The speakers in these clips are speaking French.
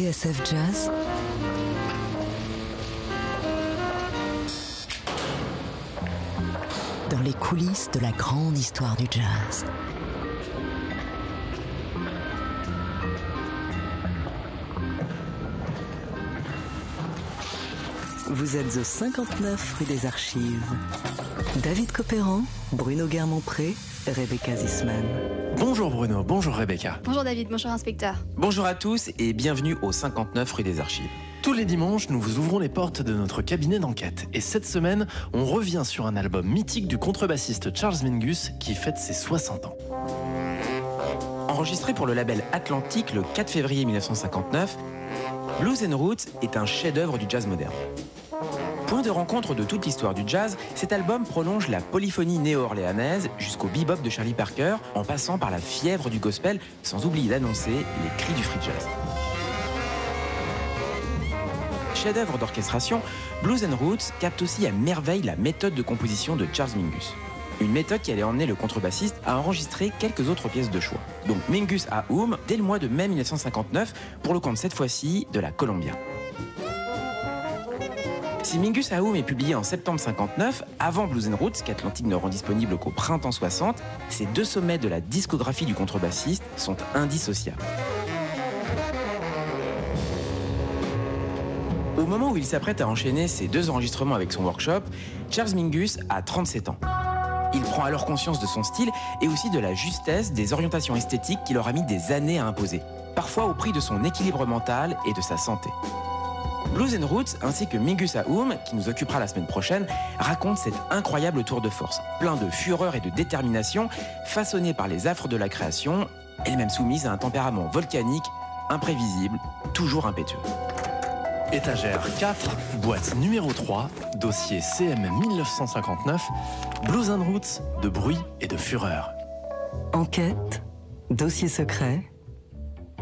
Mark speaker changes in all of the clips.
Speaker 1: TSF Jazz Dans les coulisses de la grande histoire du jazz. Vous êtes au 59 rue des Archives. David Copéran, Bruno Guermont-Pré, Rebecca Zisman.
Speaker 2: Bonjour Bruno, bonjour Rebecca.
Speaker 3: Bonjour David, bonjour inspecteur.
Speaker 4: Bonjour à tous et bienvenue au 59 rue des Archives.
Speaker 2: Tous les dimanches, nous vous ouvrons les portes de notre cabinet d'enquête. Et cette semaine, on revient sur un album mythique du contrebassiste Charles Mingus qui fête ses 60 ans.
Speaker 4: Enregistré pour le label Atlantique le 4 février 1959, Blues and Roots est un chef-d'œuvre du jazz moderne. Point de rencontre de toute l'histoire du jazz, cet album prolonge la polyphonie néo-orléanaise jusqu'au bebop de Charlie Parker, en passant par la fièvre du gospel, sans oublier d'annoncer les cris du free jazz. Chef-d'œuvre d'orchestration, Blues Roots capte aussi à merveille la méthode de composition de Charles Mingus. Une méthode qui allait emmener le contrebassiste à enregistrer quelques autres pièces de choix. Donc Mingus à Oum dès le mois de mai 1959 pour le compte cette fois-ci de la Columbia. Si Mingus Aoum est publié en septembre 59, avant Blues and Roots, qu'Atlantic ne rend disponible qu'au printemps 60, ces deux sommets de la discographie du contrebassiste sont indissociables. Au moment où il s'apprête à enchaîner ces deux enregistrements avec son workshop, Charles Mingus a 37 ans. Il prend alors conscience de son style et aussi de la justesse des orientations esthétiques qu'il aura mis des années à imposer, parfois au prix de son équilibre mental et de sa santé. Blues and Roots ainsi que Mingus Aoum, qui nous occupera la semaine prochaine, racontent cet incroyable tour de force, plein de fureur et de détermination, façonné par les affres de la création, elle-même soumise à un tempérament volcanique, imprévisible, toujours impétueux.
Speaker 2: Étagère 4, boîte numéro 3, dossier CM 1959, Blues and Roots, de bruit et de fureur.
Speaker 1: Enquête, dossier secret.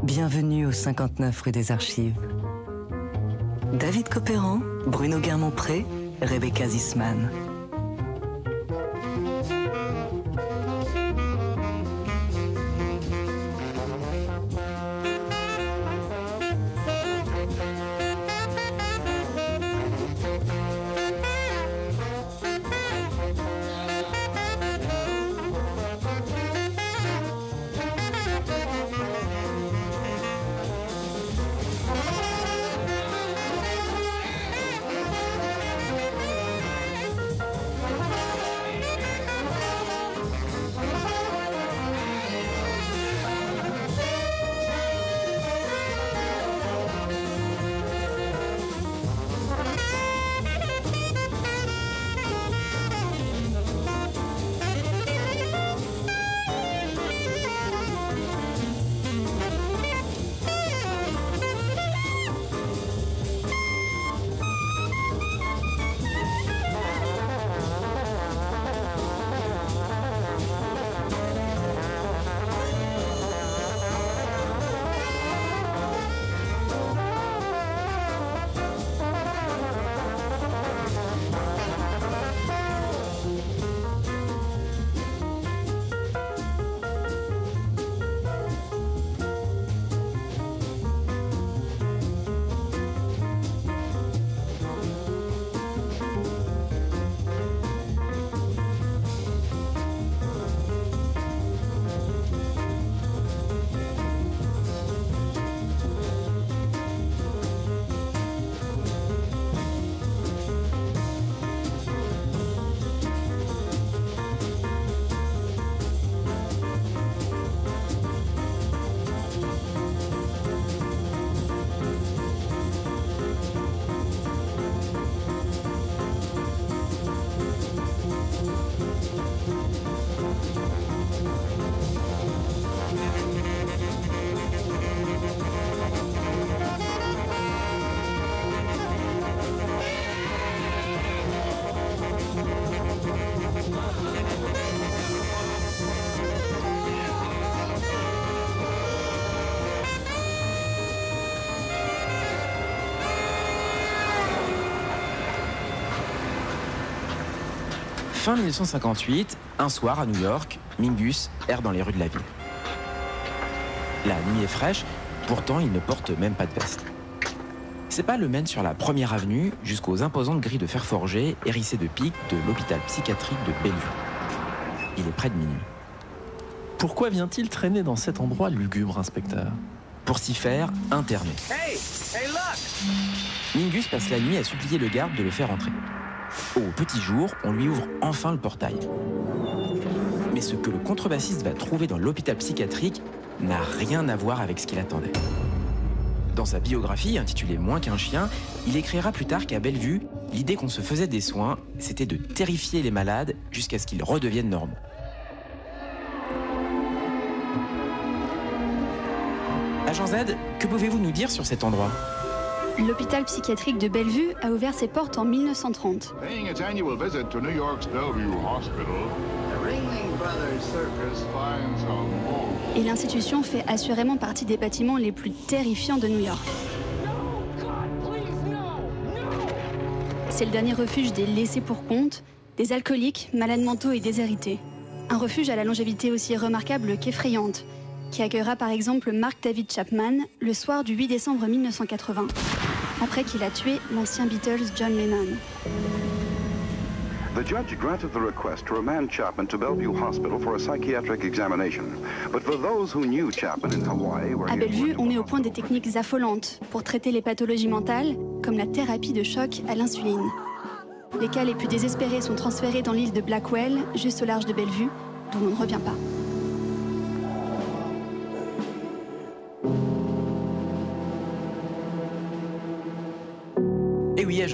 Speaker 1: Bienvenue au 59 rue des Archives. David Copéran, Bruno Guermont-Pré, Rebecca Zisman.
Speaker 4: Fin 1958, un soir à New York, Mingus erre dans les rues de la ville. La nuit est fraîche, Pourtant, il ne porte même pas de veste. Ses pas le mènent sur la première avenue jusqu'aux imposantes grilles de fer forgé hérissées de pics de l'hôpital psychiatrique de Bellevue. Il est près de minuit.
Speaker 2: Pourquoi vient-il traîner dans cet endroit lugubre, inspecteur?
Speaker 4: Pour s'y faire interner. Mingus passe la nuit à supplier le garde de le faire entrer. Au petit jour, on lui ouvre enfin le portail. Mais ce que le contrebassiste va trouver dans l'hôpital psychiatrique n'a rien à voir avec ce qu'il attendait. Dans sa biographie, intitulée Moins qu'un chien, il écrira plus tard qu'à Bellevue, l'idée qu'on se faisait des soins, c'était de terrifier les malades jusqu'à ce qu'ils redeviennent normaux. Agent Z, que pouvez-vous nous dire sur cet endroit?
Speaker 3: L'hôpital psychiatrique de Bellevue a ouvert ses portes en 1930.
Speaker 5: Paying its annual visit to New York's Bellevue Hospital, the Ringling Brothers Circus finds a most
Speaker 3: Et l'institution fait assurément partie des bâtiments les plus terrifiants de New York. C'est le dernier refuge des laissés pour compte, des alcooliques, malades mentaux et déshérités. Un refuge à la longévité aussi remarquable qu'effrayante, qui accueillera par exemple Mark David Chapman le soir du 8 décembre 1980, après qu'il a tué l'ancien Beatles John Lennon.
Speaker 6: The judge granted the request to remand Chapman to Bellevue Hospital for a psychiatric examination. But for those who knew Chapman in Hawaii, where
Speaker 3: À Bellevue, on met au point des techniques affolantes pour traiter les pathologies mentales, comme la thérapie de choc à l'insuline. Les cas les plus désespérés sont transférés dans l'île de Blackwell, juste au large de Bellevue, d'où on ne revient pas.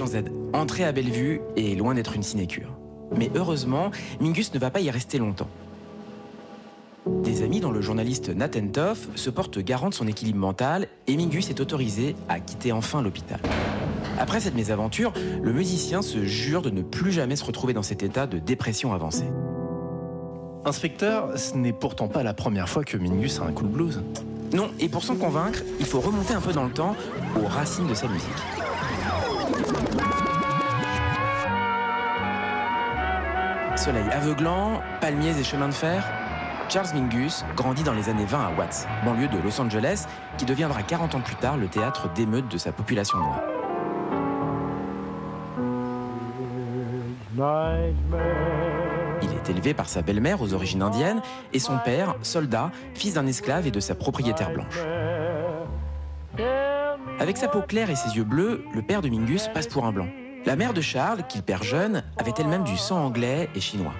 Speaker 4: Z, entrer à Bellevue est loin d'être une sinécure. Mais heureusement, Mingus ne va pas y rester longtemps. Des amis dont le journaliste Nathan Toff se portent garant de son équilibre mental et Mingus est autorisé à quitter enfin l'hôpital. Après cette mésaventure, le musicien se jure de ne plus jamais se retrouver dans cet état de dépression avancée.
Speaker 2: Inspecteur, ce n'est pourtant pas la première fois que Mingus a un coup de blues.
Speaker 4: Non, et pour s'en convaincre, il faut remonter un peu dans le temps aux racines de sa musique. Soleil aveuglant, palmiers et chemins de fer, Charles Mingus grandit dans les années 20 à Watts, banlieue de Los Angeles, qui deviendra 40 ans plus tard le théâtre d'émeutes de sa population noire. Il est élevé par sa belle-mère aux origines indiennes et son père, soldat, fils d'un esclave et de sa propriétaire blanche. Avec sa peau claire et ses yeux bleus, le père de Mingus passe pour un blanc. La mère de Charles, qu'il perd jeune, avait elle-même du sang anglais et chinois.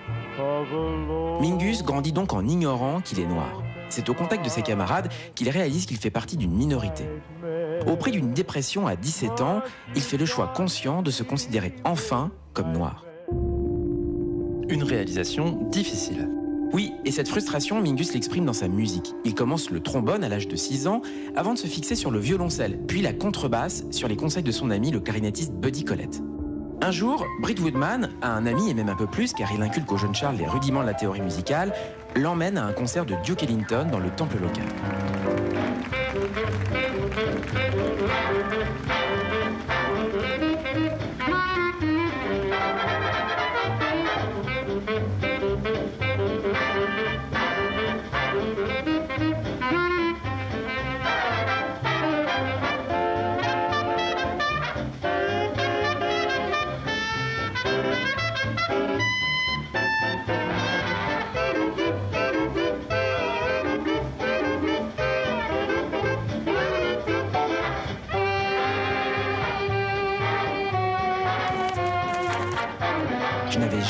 Speaker 4: Mingus grandit donc en ignorant qu'il est noir. C'est au contact de ses camarades qu'il réalise qu'il fait partie d'une minorité. Au prix d'une dépression à 17 ans, il fait le choix conscient de se considérer enfin comme noir.
Speaker 2: Une réalisation difficile.
Speaker 4: Oui, et cette frustration, Mingus l'exprime dans sa musique. Il commence le trombone à l'âge de 6 ans, avant de se fixer sur le violoncelle, puis la contrebasse sur les conseils de son ami le clarinettiste Buddy Collette. Un jour, Britt Woodman, a un ami et même un peu plus car il inculque au jeune Charles les rudiments de la théorie musicale, l'emmène à un concert de Duke Ellington dans le temple local.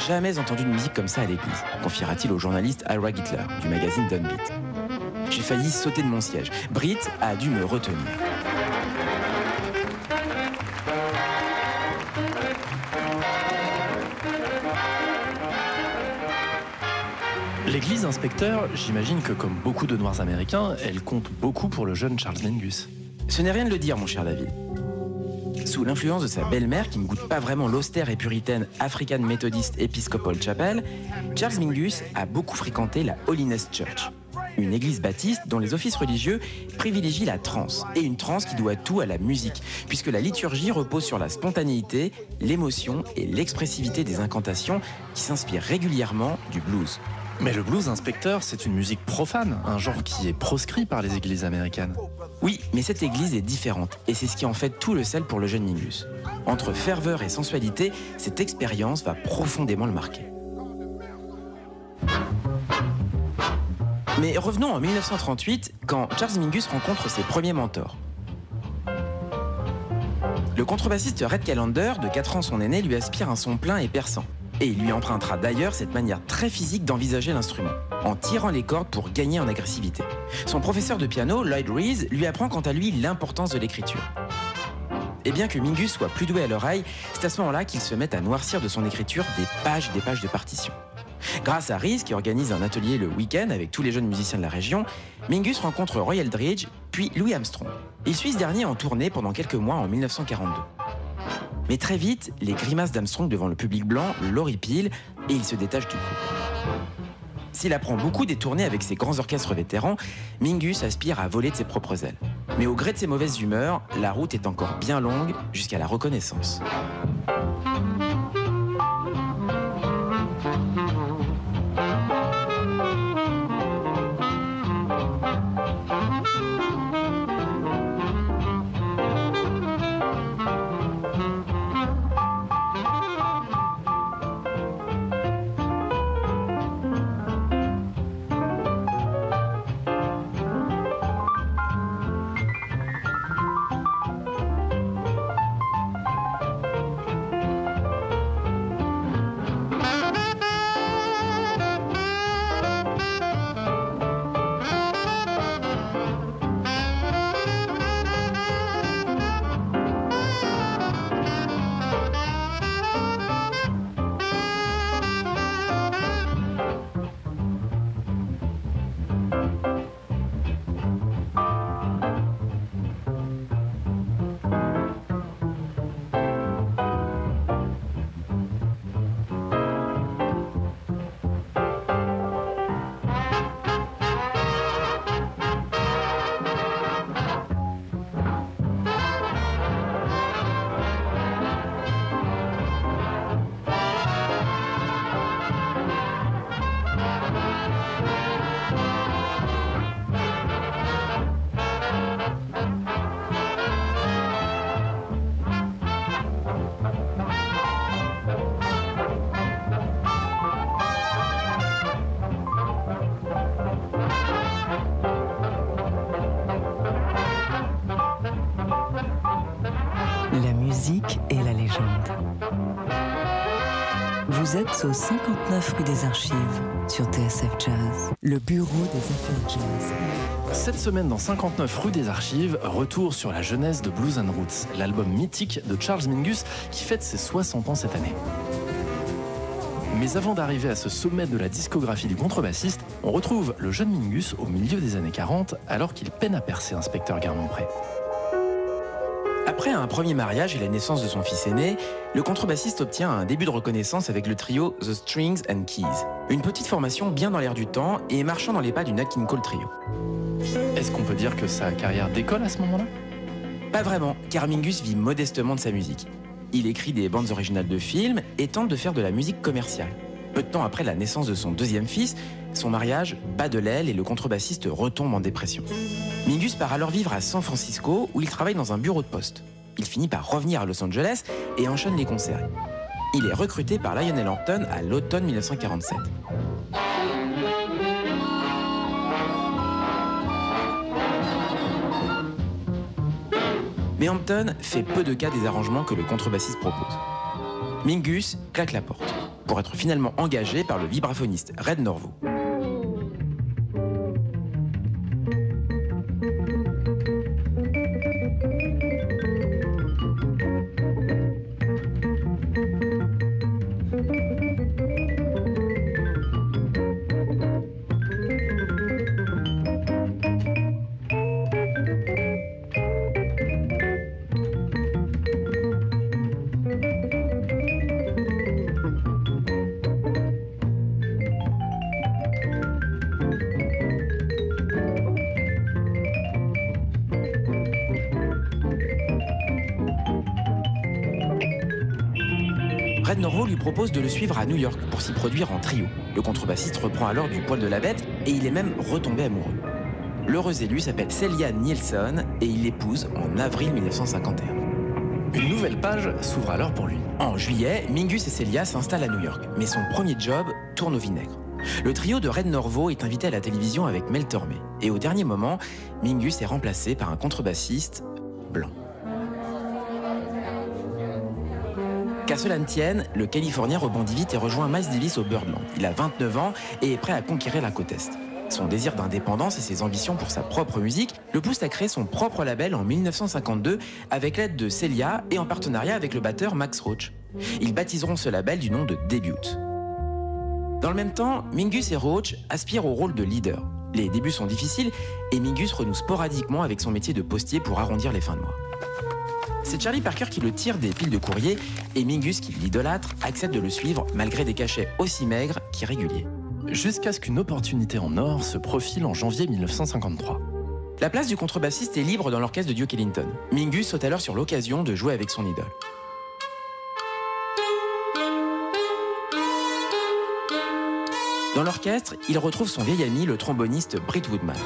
Speaker 4: Jamais entendu de musique comme ça à l'église, confiera-t-il au journaliste Ira Hitler du magazine Downbeat. J'ai failli sauter de mon siège. Britt a dû me retenir.
Speaker 2: L'église, inspecteur, j'imagine que comme beaucoup de Noirs américains, elle compte beaucoup pour le jeune Charles Mingus.
Speaker 4: Ce n'est rien de le dire, mon cher David. Sous l'influence de sa belle-mère, qui ne goûte pas vraiment l'austère et puritaine African Methodist Episcopal Chapel, Charles Mingus a beaucoup fréquenté la Holiness Church, une église baptiste dont les offices religieux privilégient la trance, et une trance qui doit tout à la musique, puisque la liturgie repose sur la spontanéité, l'émotion et l'expressivité des incantations qui s'inspirent régulièrement du blues.
Speaker 2: Mais le blues inspecteur, c'est une musique profane, un genre qui est proscrit par les églises américaines.
Speaker 4: Oui, mais cette église est différente, et c'est ce qui en fait tout le sel pour le jeune Mingus. Entre ferveur et sensualité, cette expérience va profondément le marquer. Mais revenons en 1938, quand Charles Mingus rencontre ses premiers mentors. Le contrebassiste Red Callender, de 4 ans son aîné, lui aspire un son plein et perçant. Et il lui empruntera d'ailleurs cette manière très physique d'envisager l'instrument, en tirant les cordes pour gagner en agressivité. Son professeur de piano, Lloyd Rees, lui apprend quant à lui l'importance de l'écriture. Et bien que Mingus soit plus doué à l'oreille, c'est à ce moment-là qu'il se met à noircir de son écriture des pages et des pages de partition. Grâce à Rees, qui organise un atelier le week-end avec tous les jeunes musiciens de la région, Mingus rencontre Roy Eldridge, puis Louis Armstrong. Il suit ce dernier en tournée pendant quelques mois en 1942. Mais très vite, les grimaces d'Armstrong devant le public blanc l'horripilent et il se détache du groupe. S'il apprend beaucoup des tournées avec ses grands orchestres vétérans, Mingus aspire à voler de ses propres ailes. Mais au gré de ses mauvaises humeurs, la route est encore bien longue jusqu'à la reconnaissance.
Speaker 1: Au 59 rue des Archives sur TSF Jazz, le bureau des affaires jazz.
Speaker 2: Cette semaine dans 59 rue des Archives, retour sur la jeunesse de Blues and Roots, l'album mythique de Charles Mingus qui fête ses 60 ans cette année. Mais avant d'arriver à ce sommet de la discographie du contrebassiste, on retrouve le jeune Mingus au milieu des années 40 alors qu'il peine à percer inspecteur Garmont-Pré.
Speaker 4: Après un premier mariage et la naissance de son fils aîné, le contrebassiste obtient un début de reconnaissance avec le trio The Strings and Keys. Une petite formation bien dans l'air du temps et marchant dans les pas du Nat King Cole Trio.
Speaker 2: Est-ce qu'on peut dire que sa carrière décolle à ce moment-là?
Speaker 4: Pas vraiment, car Mingus vit modestement de sa musique. Il écrit des bandes originales de films et tente de faire de la musique commerciale. Peu de temps après la naissance de son deuxième fils, son mariage bat de l'aile et le contrebassiste retombe en dépression. Mingus part alors vivre à San Francisco où il travaille dans un bureau de poste. Il finit par revenir à Los Angeles et enchaîne les concerts. Il est recruté par Lionel Hampton à l'automne 1947. Mais Hampton fait peu de cas des arrangements que le contrebassiste propose. Mingus claque la porte pour être finalement engagé par le vibraphoniste Red Norvo. Propose de le suivre à New York pour s'y produire en trio. Le contrebassiste reprend alors du poil de la bête et il est même retombé amoureux. L'heureux élu s'appelle Celia Nielsen et il l'épouse en avril 1951.
Speaker 2: Une nouvelle page s'ouvre alors pour lui.
Speaker 4: En juillet, Mingus et Celia s'installent à New York, mais son premier job tourne au vinaigre. Le trio de Red Norvo est invité à la télévision avec Mel Tormé. Et au dernier moment, Mingus est remplacé par un contrebassiste Qu'à cela ne tienne, le Californien rebondit vite et rejoint Miles Davis au Birdland. Il a 29 ans et est prêt à conquérir la côte Est. Son désir d'indépendance et ses ambitions pour sa propre musique le poussent à créer son propre label en 1952 avec l'aide de Celia et en partenariat avec le batteur Max Roach. Ils baptiseront ce label du nom de Debut. Dans le même temps, Mingus et Roach aspirent au rôle de leader. Les débuts sont difficiles et Mingus renoue sporadiquement avec son métier de postier pour arrondir les fins de mois. C'est Charlie Parker qui le tire des piles de courrier et Mingus, qui l'idolâtre, accepte de le suivre malgré des cachets aussi maigres qu'irréguliers.
Speaker 2: Jusqu'à ce qu'une opportunité en or se profile en janvier 1953.
Speaker 4: La place du contrebassiste est libre dans l'orchestre de Duke Ellington. Mingus saute alors sur l'occasion de jouer avec son idole. Dans l'orchestre, il retrouve son vieil ami, le tromboniste Britt Woodman.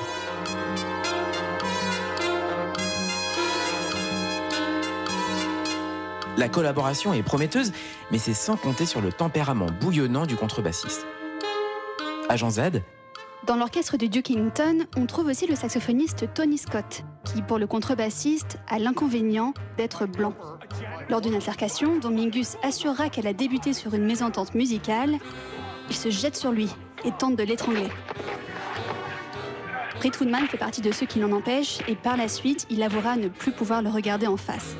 Speaker 4: La collaboration est prometteuse, mais c'est sans compter sur le tempérament bouillonnant du contrebassiste. Agent Z,
Speaker 3: Dans l'orchestre de Duke Ellington, on trouve aussi le saxophoniste Tony Scott, qui, pour le contrebassiste, a l'inconvénient d'être blanc. Lors d'une altercation, dont Mingus assurera qu'elle a débuté sur une mésentente musicale, il se jette sur lui et tente de l'étrangler. Britt Woodman fait partie de ceux qui l'en empêchent et par la suite, il avouera ne plus pouvoir le regarder en face.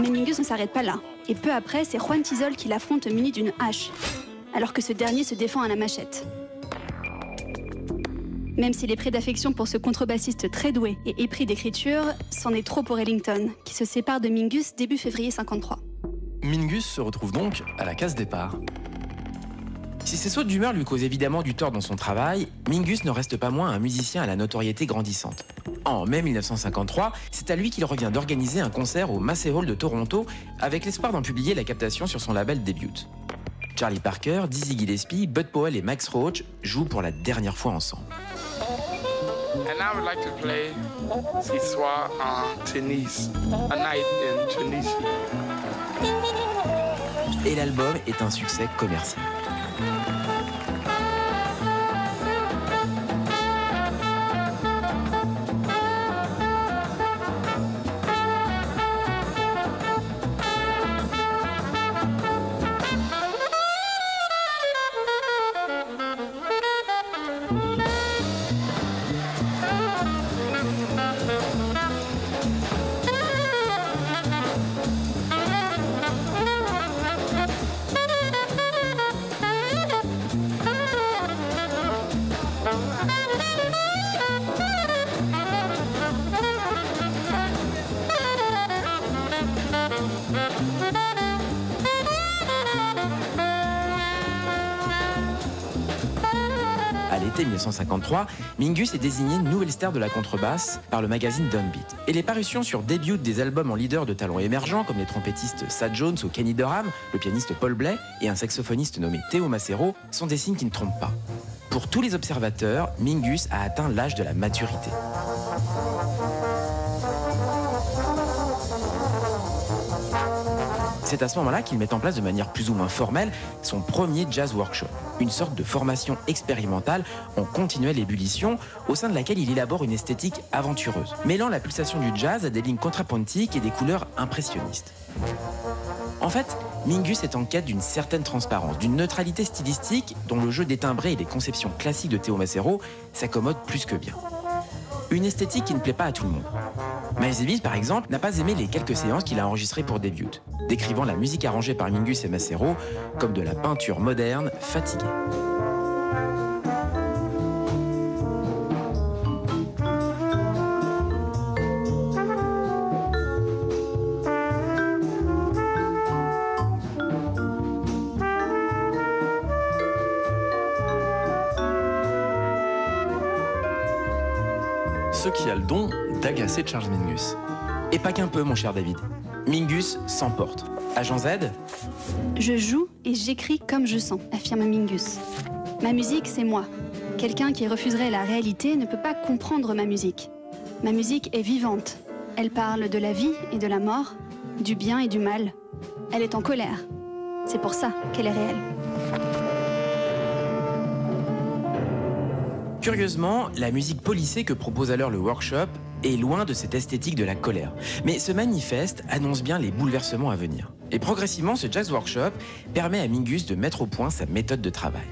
Speaker 3: Mais Mingus ne s'arrête pas là. Et peu après, c'est Juan Tizol qui l'affronte muni d'une hache, alors que ce dernier se défend à la machette. Même s'il est pris d'affection pour ce contrebassiste très doué et épris d'écriture, c'en est trop pour Ellington, qui se sépare de Mingus début février 53.
Speaker 2: Mingus se retrouve donc à la case départ.
Speaker 4: Si ces sautes d'humeur lui causent évidemment du tort dans son travail, Mingus ne reste pas moins un musicien à la notoriété grandissante. En mai 1953, c'est à lui qu'il revient d'organiser un concert au Massey Hall de Toronto avec l'espoir d'en publier la captation sur son label Debut. Charlie Parker, Dizzy Gillespie, Bud Powell et Max Roach jouent pour la dernière fois ensemble.
Speaker 7: And I would like to play Ce soir en Tunis, a night in Tunisia.
Speaker 4: Et l'album est un succès commercial. À l'été 1953, Mingus est désigné nouvelle star de la contrebasse par le magazine Downbeat. Et les parutions sur début des albums en leader de talents émergents comme les trompettistes Sad Jones ou Kenny Dorham, le pianiste Paul Blais et un saxophoniste nommé Theo Macero sont des signes qui ne trompent pas. Pour tous les observateurs, Mingus a atteint l'âge de la maturité. C'est à ce moment-là qu'il met en place de manière plus ou moins formelle son premier jazz workshop, une sorte de formation expérimentale en continuelle ébullition au sein de laquelle il élabore une esthétique aventureuse, mêlant la pulsation du jazz à des lignes contrapuntiques et des couleurs impressionnistes. En fait, Mingus est en quête d'une certaine transparence, d'une neutralité stylistique dont le jeu des timbrés et les conceptions classiques de Théo Macero s'accommodent plus que bien. Une esthétique qui ne plaît pas à tout le monde. Miles Davis, par exemple, n'a pas aimé les quelques séances qu'il a enregistrées pour Debut, décrivant la musique arrangée par Mingus et Macero comme de la peinture moderne fatiguée.
Speaker 2: D'agacer Charles Mingus.
Speaker 4: Et pas qu'un peu, mon cher David. Mingus s'emporte. Agent Z
Speaker 3: Je joue et j'écris comme je sens, affirme Mingus. Ma musique, c'est moi. Quelqu'un qui refuserait la réalité ne peut pas comprendre ma musique. Ma musique est vivante. Elle parle de la vie et de la mort, du bien et du mal. Elle est en colère. C'est pour ça qu'elle est réelle.
Speaker 4: Curieusement, la musique polissée que propose alors le workshop est loin de cette esthétique de la colère. Mais ce manifeste annonce bien les bouleversements à venir. Et progressivement, ce jazz workshop permet à Mingus de mettre au point sa méthode de travail.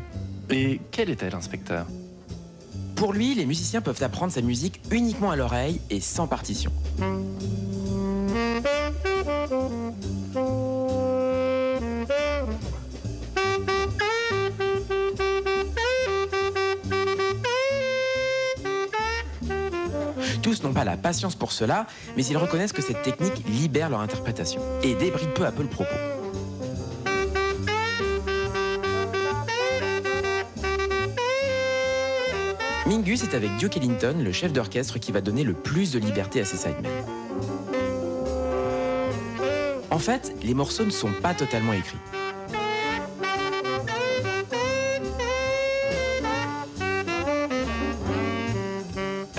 Speaker 2: Et quelle est-elle, inspecteur?
Speaker 4: Pour lui, les musiciens peuvent apprendre sa musique uniquement à l'oreille et sans partition. Pas la patience pour cela, mais ils reconnaissent que cette technique libère leur interprétation et débride peu à peu le propos. Mingus est avec Duke Ellington, le chef d'orchestre qui va donner le plus de liberté à ses sidemen. En fait, les morceaux ne sont pas totalement écrits.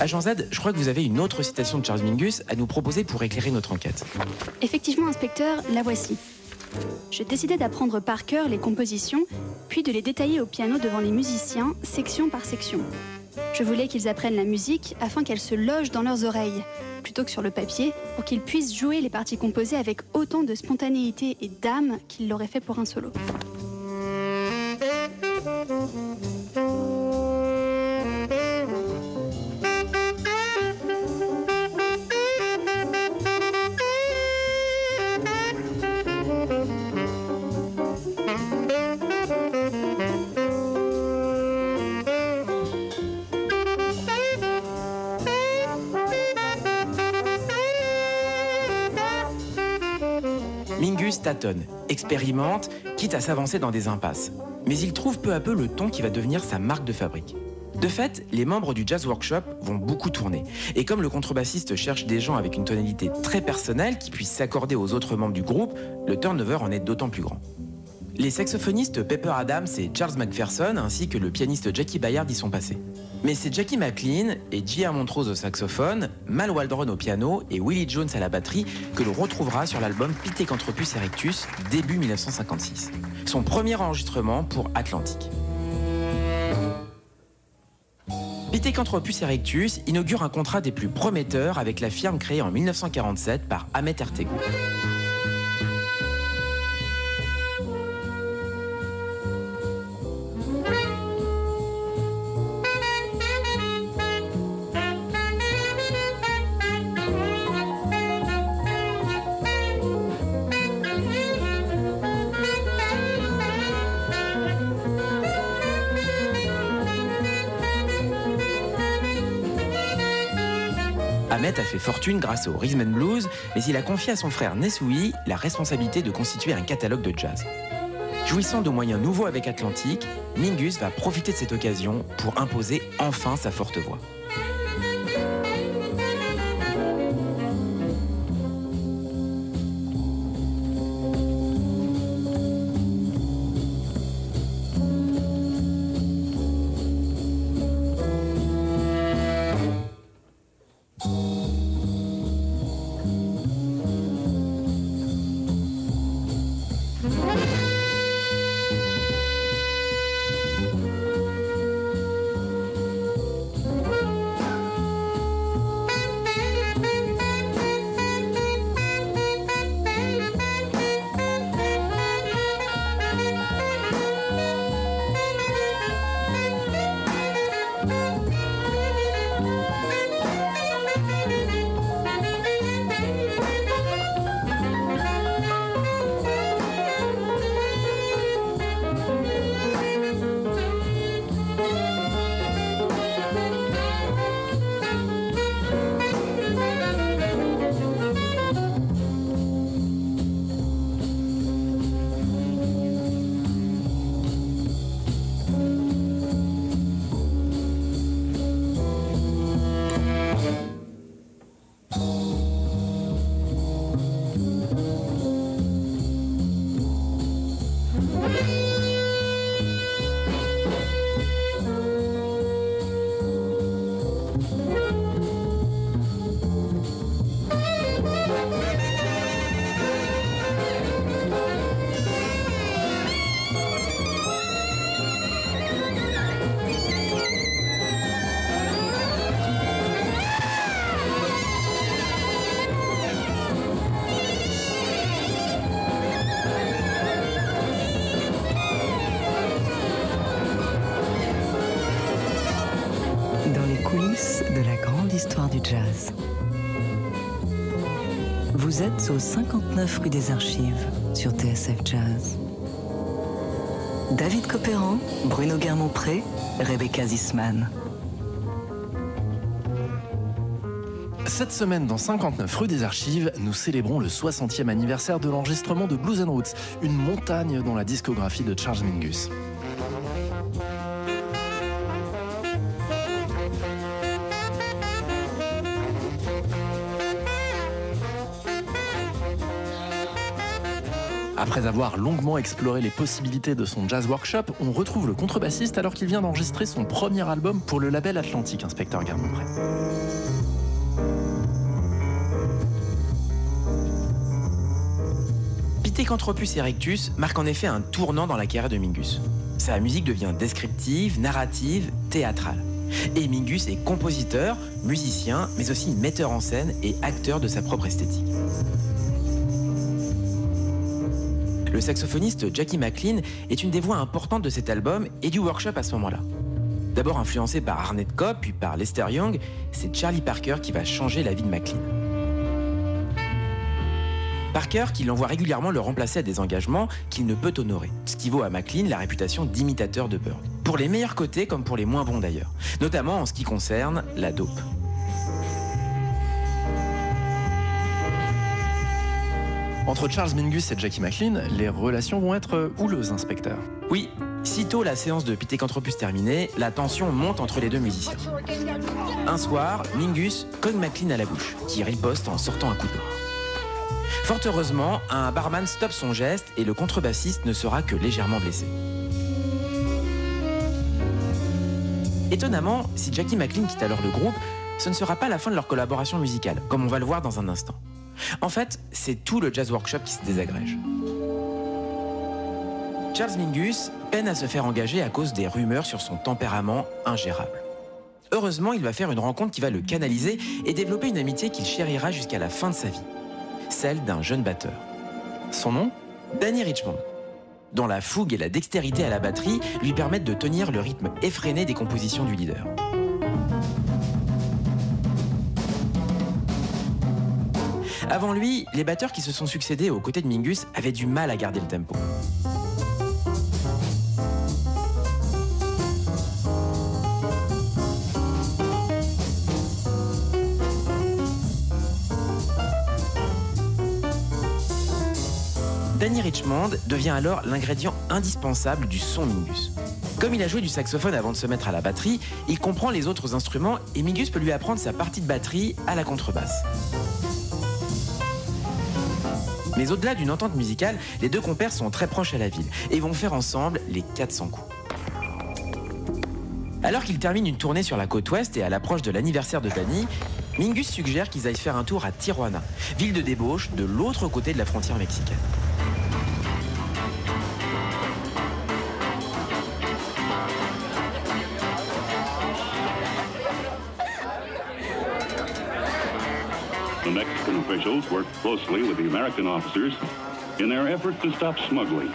Speaker 4: Je crois que vous avez une autre citation de Charles Mingus à nous proposer pour éclairer notre enquête.
Speaker 3: Effectivement, inspecteur, la voici. J'ai décidé d'apprendre par cœur les compositions, puis de les détailler au piano devant les musiciens, section par section. Je voulais qu'ils apprennent la musique afin qu'elle se loge dans leurs oreilles, plutôt que sur le papier, pour qu'ils puissent jouer les parties composées avec autant de spontanéité et d'âme qu'ils l'auraient fait pour un solo.
Speaker 4: Expérimente, quitte à s'avancer dans des impasses. Mais il trouve peu à peu le ton qui va devenir sa marque de fabrique. De fait, les membres du Jazz Workshop vont beaucoup tourner. Et comme le contrebassiste cherche des gens avec une tonalité très personnelle qui puissent s'accorder aux autres membres du groupe, le turnover en est d'autant plus grand. Les saxophonistes Pepper Adams et Charles McPherson, ainsi que le pianiste Jackie Bayard y sont passés. Mais c'est Jackie McLean et J.R. Montrose au saxophone, Mal Waldron au piano et Willie Jones à la batterie que l'on retrouvera sur l'album Pithecanthropus erectus début 1956. Son premier enregistrement pour Atlantic. Pithecanthropus erectus inaugure un contrat des plus prometteurs avec la firme créée en 1947 par Ahmet Ertegun. Fait fortune grâce au rhythm and blues, mais il a confié à son frère Nesui la responsabilité de constituer un catalogue de jazz. Jouissant de moyens nouveaux avec Atlantic, Mingus va profiter de cette occasion pour imposer enfin sa forte voix.
Speaker 1: Vous êtes au 59 rue des Archives sur TSF Jazz. David Copéran, Bruno Guermont-Pré, Rebecca Zisman.
Speaker 2: Cette semaine, dans 59 rue des Archives, nous célébrons le 60e anniversaire de l'enregistrement de Blues and Roots, une montagne dans la discographie de Charles Mingus. Après avoir longuement exploré les possibilités de son jazz workshop, on retrouve le contrebassiste alors qu'il vient d'enregistrer son premier album pour le label Atlantique, inspecteur Garmont-Pré.
Speaker 4: Pithecanthropus erectus marque en effet un tournant dans la carrière de Mingus. Sa musique devient descriptive, narrative, théâtrale. Et Mingus est compositeur, musicien, mais aussi metteur en scène et acteur de sa propre esthétique. Le saxophoniste Jackie McLean est une des voix importantes de cet album et du workshop à ce moment-là. D'abord influencé par Arnett Cobb puis par Lester Young, c'est Charlie Parker qui va changer la vie de McLean. Parker qui l'envoie régulièrement le remplacer à des engagements qu'il ne peut honorer, ce qui vaut à McLean la réputation d'imitateur de Bird. Pour les meilleurs côtés comme pour les moins bons d'ailleurs, notamment en ce qui concerne la dope.
Speaker 2: Entre Charles Mingus et Jackie McLean, les relations vont être houleuses, inspecteur.
Speaker 4: Oui, sitôt la séance de Pithecanthropus terminée, la tension monte entre les deux musiciens. Un soir, Mingus cogne McLean à la bouche, qui riposte en sortant un couteau. Fort heureusement, un barman stoppe son geste et le contrebassiste ne sera que légèrement blessé. Étonnamment, si Jackie McLean quitte alors le groupe, ce ne sera pas la fin de leur collaboration musicale, comme on va le voir dans un instant. En fait, c'est tout le jazz workshop qui se désagrège. Charles Mingus peine à se faire engager à cause des rumeurs sur son tempérament ingérable. Heureusement, il va faire une rencontre qui va le canaliser et développer une amitié qu'il chérira jusqu'à la fin de sa vie, celle d'un jeune batteur.
Speaker 2: Son nom?
Speaker 4: Danny Richmond, dont la fougue et la dextérité à la batterie lui permettent de tenir le rythme effréné des compositions du leader. Avant lui, les batteurs qui se sont succédés aux côtés de Mingus avaient du mal à garder le tempo. Danny Richmond devient alors l'ingrédient indispensable du son Mingus. Comme il a joué du saxophone avant de se mettre à la batterie, il comprend les autres instruments et Mingus peut lui apprendre sa partie de batterie à la contrebasse. Mais au-delà d'une entente musicale, les deux compères sont très proches à la ville et vont faire ensemble les 400 coups. Alors qu'ils terminent une tournée sur la côte ouest et à l'approche de l'anniversaire de Danny, Mingus suggère qu'ils aillent faire un tour à Tijuana, ville de débauche de l'autre côté de la frontière mexicaine.
Speaker 8: Officials worked closely with the American officers in their effort to stop smuggling.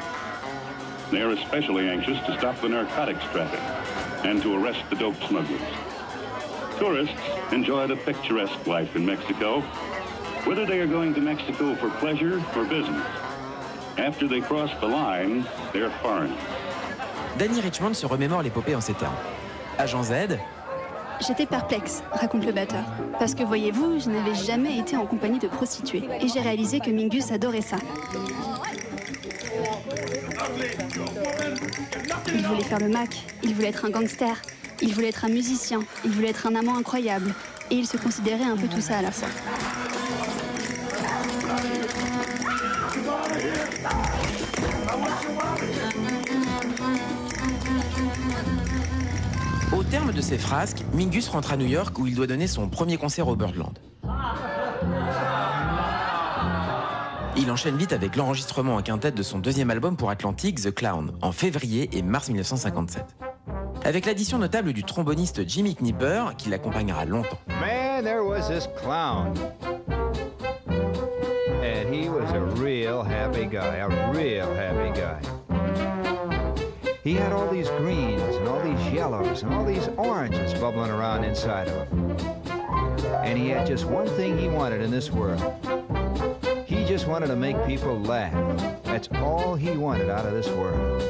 Speaker 8: They are especially anxious to stop the narcotics traffic and to arrest the dope smugglers. Tourists enjoy the picturesque life in Mexico, whether they are going to Mexico for pleasure or business. After they cross the line, they're foreigners.
Speaker 4: Danny Richmond se remémore l'épopée en ces termes. Agent Z,
Speaker 3: J'étais perplexe, raconte le batteur. Parce que voyez-vous, je n'avais jamais été en compagnie de prostituées. Et j'ai réalisé que Mingus adorait ça. Il voulait faire le Mac, il voulait être un gangster, il voulait être un musicien, il voulait être un amant incroyable. Et il se considérait un peu tout ça à la fois.
Speaker 4: Terme de ces frasques, Mingus rentre à New York où il doit donner son premier concert au Birdland. Il enchaîne vite avec l'enregistrement en quintette de son deuxième album pour Atlantic, The Clown, en février et mars 1957. Avec l'addition notable du tromboniste Jimmy Knipper, qui l'accompagnera longtemps.
Speaker 9: Man, there was this clown. And he was a real happy guy, a real happy guy. He had all these yellows and all these oranges bubbling around inside of him. And he had just one thing he wanted in this world. He just wanted to make people laugh. That's all he wanted out of this world.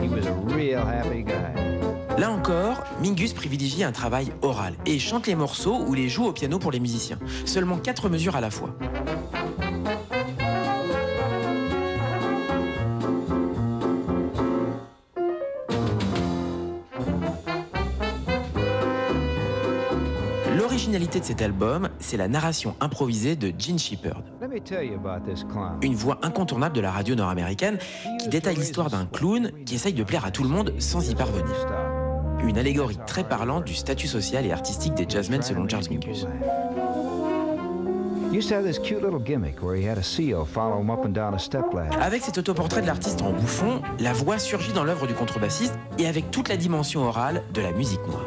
Speaker 9: He was a real happy guy.
Speaker 4: Là encore, Mingus privilégie un travail oral et chante les morceaux ou les joue au piano pour les musiciens. Seulement quatre mesures à la fois. De cet album, c'est la narration improvisée de Gene Shepherd. Une voix incontournable de la radio nord-américaine qui détaille l'histoire d'un clown qui essaye de plaire à tout le monde sans y parvenir. Une allégorie très parlante du statut social et artistique des jazzmen selon Charles Mingus.
Speaker 9: Used to have this cute little gimmick where he had a seal follow him up and down a step ladder.
Speaker 4: Avec cet autoportrait de l'artiste en bouffon, la voix surgit dans l'œuvre du contrebassiste et avec toute la dimension orale de la musique noire.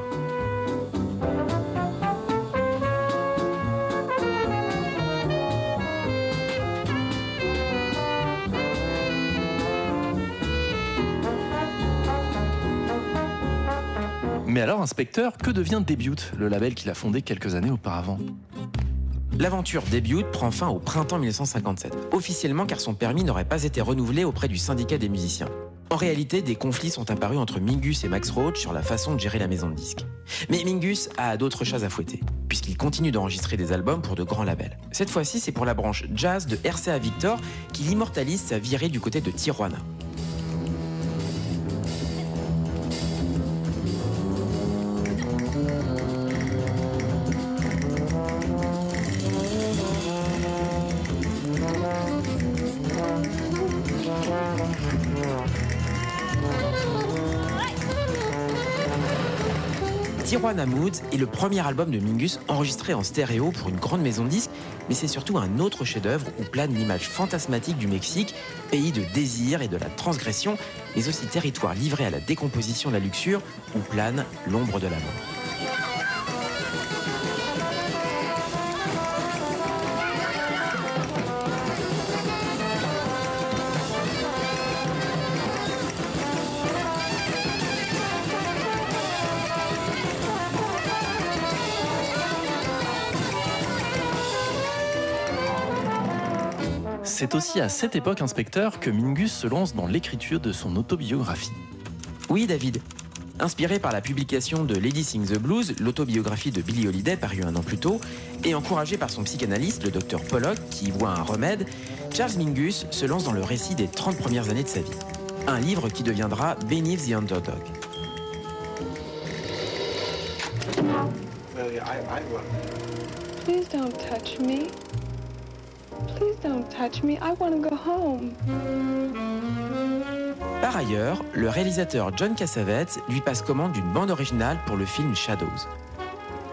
Speaker 2: Mais alors, inspecteur, que devient Debut, le label qu'il a fondé quelques années auparavant?
Speaker 4: L'aventure Debut prend fin au printemps 1957, officiellement car son permis n'aurait pas été renouvelé auprès du syndicat des musiciens. En réalité, des conflits sont apparus entre Mingus et Max Roach sur la façon de gérer la maison de disques. Mais Mingus a d'autres choses à fouetter, puisqu'il continue d'enregistrer des albums pour de grands labels. Cette fois-ci, c'est pour la branche jazz de RCA Victor qu'il immortalise sa virée du côté de Tijuana. Est le premier album de Mingus enregistré en stéréo pour une grande maison de disques, mais c'est surtout un autre chef-d'œuvre où plane l'image fantasmatique du Mexique, pays de désir et de la transgression, mais aussi territoire livré à la décomposition de la luxure, où plane l'ombre de la mort.
Speaker 2: C'est aussi à cette époque, inspecteur, que Mingus se lance dans l'écriture de son autobiographie.
Speaker 4: Oui, David. Inspiré par la publication de Lady Sing the Blues, l'autobiographie de Billie Holiday parue un an plus tôt, et encouragé par son psychanalyste, le docteur Pollock, qui y voit un remède, Charles Mingus se lance dans le récit des 30 premières années de sa vie. Un livre qui deviendra Beneath the Underdog.
Speaker 10: Please don't touch me. Don't touch me. I want to go home.
Speaker 4: Par ailleurs, le réalisateur John Cassavetes lui passe commande d'une bande originale pour le film Shadows.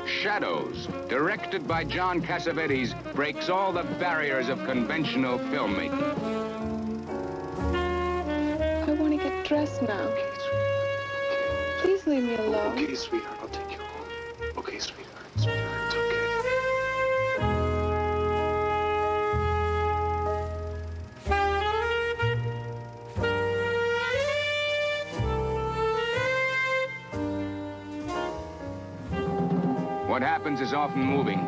Speaker 11: Shadows, directed by John Cassavetes, breaks all the barriers of conventional filmmaking.
Speaker 10: I want to get dressed now. Please leave me alone.
Speaker 12: Okay, sweetheart,
Speaker 11: is often moving,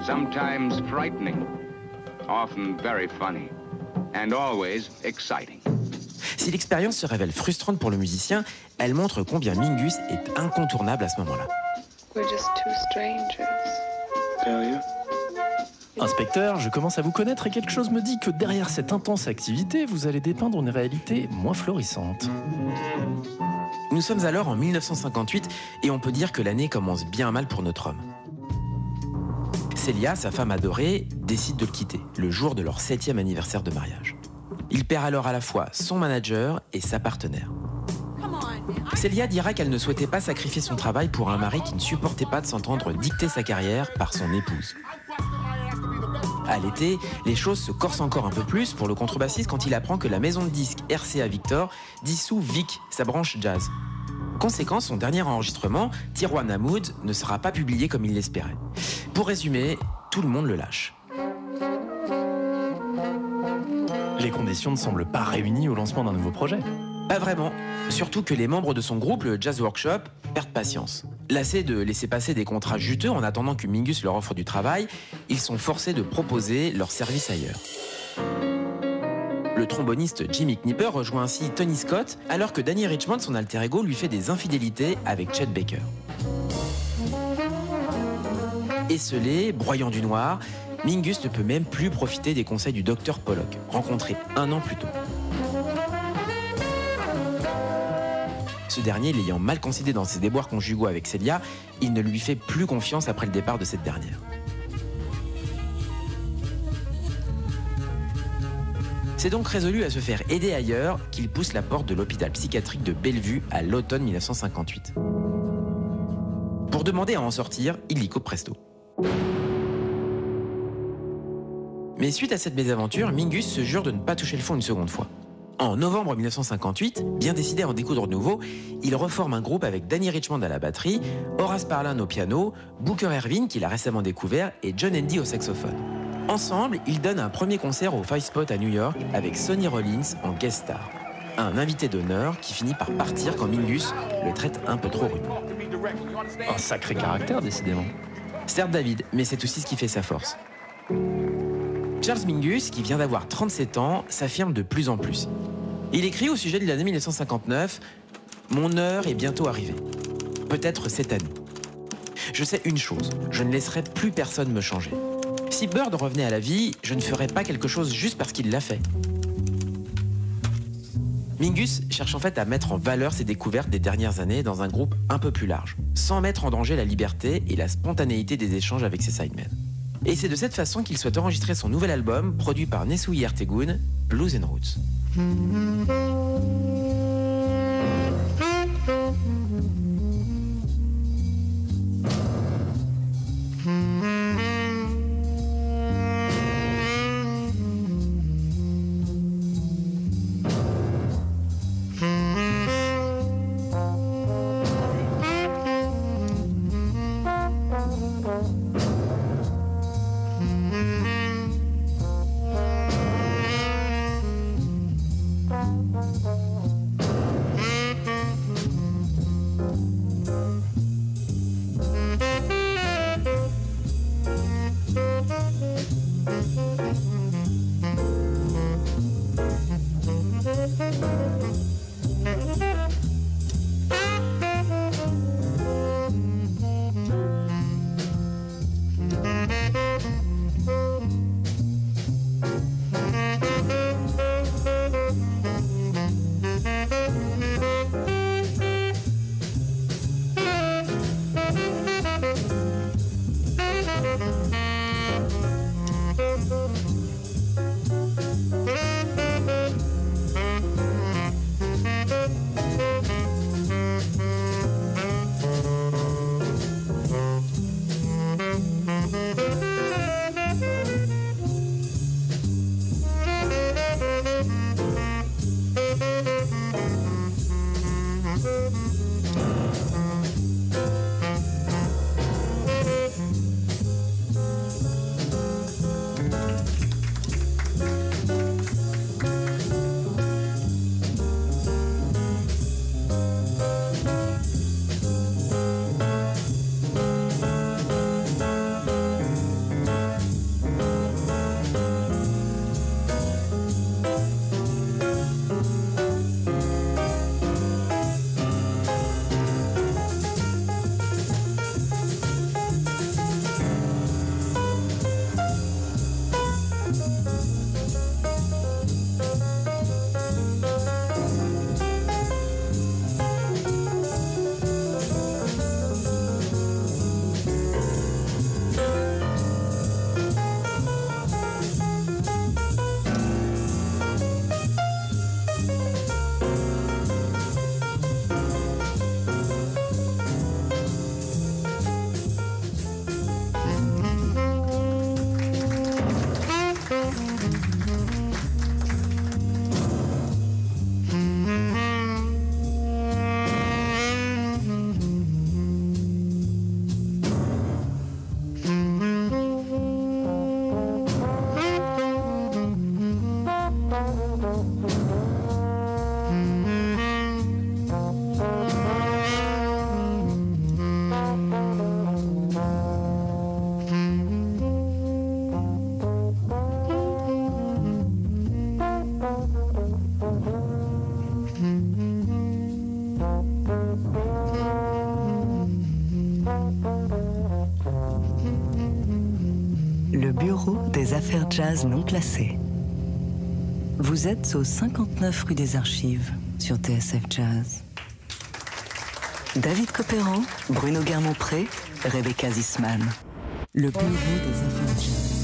Speaker 11: sometimes frightening, often very funny, and always exciting.
Speaker 4: Si l'expérience se révèle frustrante pour le musicien, elle montre combien Mingus est incontournable à ce moment-là.
Speaker 10: We're just two strangers.
Speaker 12: Tell you?
Speaker 2: Inspecteur, je commence à vous connaître et quelque chose me dit que derrière cette intense activité, vous allez dépeindre une réalité moins florissante.
Speaker 4: Nous sommes alors en 1958 et on peut dire que l'année commence bien mal pour notre homme. Celia, sa femme adorée, décide de le quitter le jour de leur septième anniversaire de mariage. Il perd alors à la fois son manager et sa partenaire. Celia dira qu'elle ne souhaitait pas sacrifier son travail pour un mari qui ne supportait pas de s'entendre dicter sa carrière par son épouse. À l'été, les choses se corsent encore un peu plus pour le contrebassiste quand il apprend que la maison de disques RCA Victor dissout Vic, sa branche jazz. Conséquence, son dernier enregistrement, Tijuana Mood, ne sera pas publié comme il l'espérait. Pour résumer, tout le monde le lâche.
Speaker 2: Les conditions ne semblent pas réunies au lancement d'un nouveau projet.
Speaker 4: Pas vraiment. Surtout que les membres de son groupe, le Jazz Workshop, perdent patience. Lassés de laisser passer des contrats juteux en attendant que Mingus leur offre du travail, ils sont forcés de proposer leur service ailleurs. Le tromboniste Jimmy Knipper rejoint ainsi Tony Scott alors que Danny Richmond, son alter ego, lui fait des infidélités avec Chet Baker. Esselé, broyant du noir, Mingus ne peut même plus profiter des conseils du docteur Pollock, rencontré un an plus tôt. Ce dernier, l'ayant mal considéré dans ses déboires conjugaux avec Celia, il ne lui fait plus confiance après le départ de cette dernière. C'est donc résolu à se faire aider ailleurs qu'il pousse la porte de l'hôpital psychiatrique de Bellevue à l'automne 1958. Pour demander à en sortir, il y coupe presto. Mais suite à cette mésaventure, Mingus se jure de ne pas toucher le fond une seconde fois. En novembre 1958, bien décidé à en découdre de nouveau, il reforme un groupe avec Danny Richmond à la batterie, Horace Parlin au piano, Booker Ervin qu'il a récemment découvert et John Andy au saxophone. Ensemble, ils donnent un premier concert au Five Spot à New York avec Sonny Rollins en guest star. Un invité d'honneur qui finit par partir quand Mingus le traite un peu trop rudement.
Speaker 2: Un sacré caractère, décidément.
Speaker 4: Certes David, mais c'est aussi ce qui fait sa force. Charles Mingus, qui vient d'avoir 37 ans, s'affirme de plus en plus. Il écrit au sujet de l'année 1959 Mon heure est bientôt arrivée. Peut-être cette année. Je sais une chose, je ne laisserai plus personne me changer. Si Bird revenait à la vie, je ne ferais pas quelque chose juste parce qu'il l'a fait. Mingus cherche en fait à mettre en valeur ses découvertes des dernières années dans un groupe un peu plus large, sans mettre en danger la liberté et la spontanéité des échanges avec ses sidemen. Et c'est de cette façon qu'il souhaite enregistrer son nouvel album, produit par Nesui Ertegun, Blues and Roots.
Speaker 1: Affaires jazz non classées. Vous êtes au 59 rue des Archives sur TSF Jazz. David Copéran, Bruno Guermont-Pré, Rebecca Zisman. Le bureau des affaires jazz.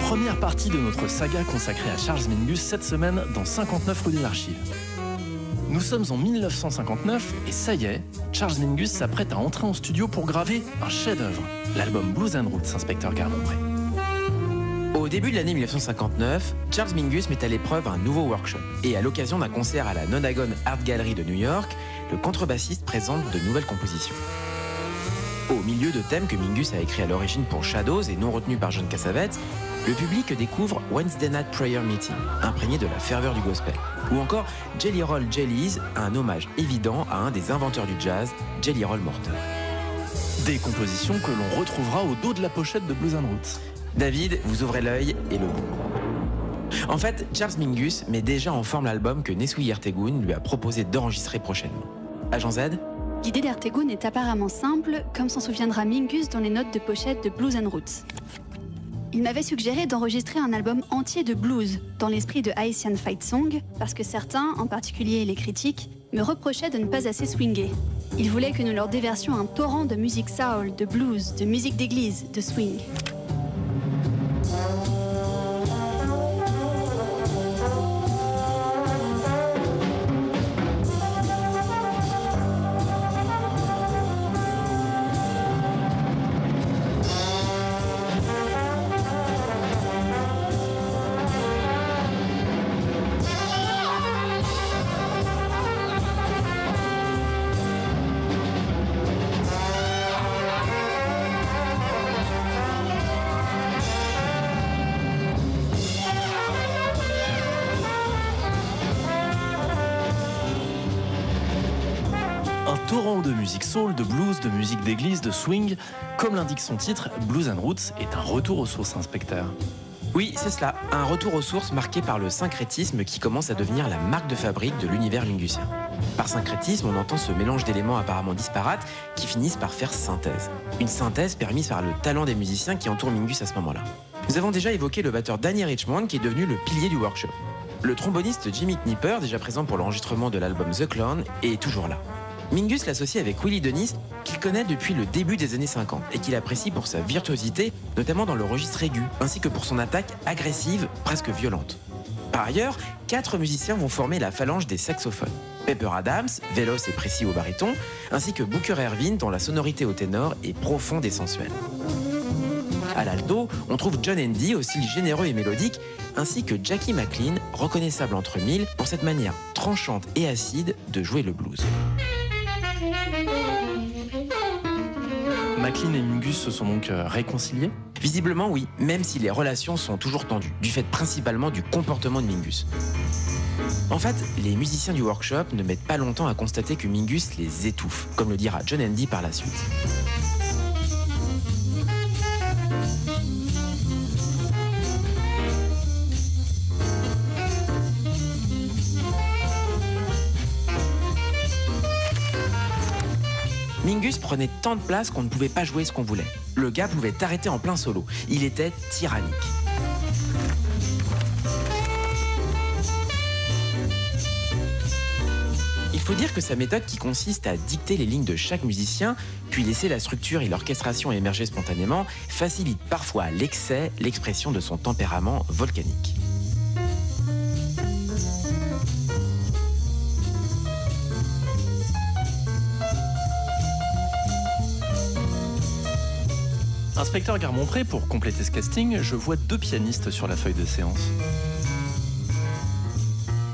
Speaker 2: Première partie de notre saga consacrée à Charles Mingus cette semaine dans 59 rue des Archives. Nous sommes en 1959 et ça y est, Charles Mingus s'apprête à entrer en studio pour graver un chef-d'œuvre, l'album Blues and Roots, inspecteur Garmont-Pré.
Speaker 4: Au début de l'année 1959, Charles Mingus met à l'épreuve un nouveau workshop. Et à l'occasion d'un concert à la Nonagon Art Gallery de New York, le contrebassiste présente de nouvelles compositions. Au milieu de thèmes que Mingus a écrits à l'origine pour Shadows et non retenus par John Cassavetes, le public découvre Wednesday Night Prayer Meeting, imprégné de la ferveur du gospel. Ou encore Jelly Roll Jellies, un hommage évident à un des inventeurs du jazz, Jelly Roll Morton.
Speaker 2: Des compositions que l'on retrouvera au dos de la pochette de Blues and Roots.
Speaker 4: David, vous ouvrez l'œil et le bout. En fait, Charles Mingus met déjà en forme l'album que Nesui Ertegun lui a proposé d'enregistrer prochainement. Agent Z
Speaker 3: L'idée d'Ertegun est apparemment simple, comme s'en souviendra Mingus dans les notes de pochette de Blues and Roots. Il m'avait suggéré d'enregistrer un album entier de blues, dans l'esprit de Haitian Fight Song, parce que certains, en particulier les critiques, me reprochaient de ne pas assez swinguer. Il voulait que nous leur déversions un torrent de musique soul, de blues, de musique d'église, de swing.
Speaker 2: Musique soul, de blues, de musique d'église, de swing. Comme l'indique son titre, Blues and Roots est un retour aux sources, inspecteur.
Speaker 4: Oui, c'est cela, un retour aux sources marqué par le syncrétisme qui commence à devenir la marque de fabrique de l'univers mingusien. Par syncrétisme, on entend ce mélange d'éléments apparemment disparates qui finissent par faire synthèse. Une synthèse permise par le talent des musiciens qui entourent Mingus à ce moment-là. Nous avons déjà évoqué le batteur Danny Richmond qui est devenu le pilier du workshop. Le tromboniste Jimmy Knipper, déjà présent pour l'enregistrement de l'album The Clown, est toujours là. Mingus l'associe avec Willie Denis, qu'il connaît depuis le début des années 50 et qu'il apprécie pour sa virtuosité, notamment dans le registre aigu, ainsi que pour son attaque agressive, presque violente. Par ailleurs, quatre musiciens vont former la phalange des saxophones. Pepper Adams, véloce et précis au baryton, ainsi que Booker Ervin, dont la sonorité au ténor est profonde et sensuelle. À l'alto, on trouve John Andy au généreux et mélodique, ainsi que Jackie McLean, reconnaissable entre mille pour cette manière tranchante et acide de jouer le blues.
Speaker 2: McLean et Mingus se sont donc euh, réconciliés?
Speaker 4: Visiblement oui, même si les relations sont toujours tendues, du fait principalement du comportement de Mingus. En fait, les musiciens du workshop ne mettent pas longtemps à constater que Mingus les étouffe, comme le dira John Andy par la suite. Mingus prenait tant de place qu'on ne pouvait pas jouer ce qu'on voulait. Le gars pouvait t'arrêter en plein solo. Il était tyrannique. Il faut dire que sa méthode qui consiste à dicter les lignes de chaque musicien, puis laisser la structure et l'orchestration émerger spontanément, facilite parfois à l'excès l'expression de son tempérament volcanique.
Speaker 2: Inspecteur Garmont-Pré, pour compléter ce casting, je vois deux pianistes sur la feuille de séance.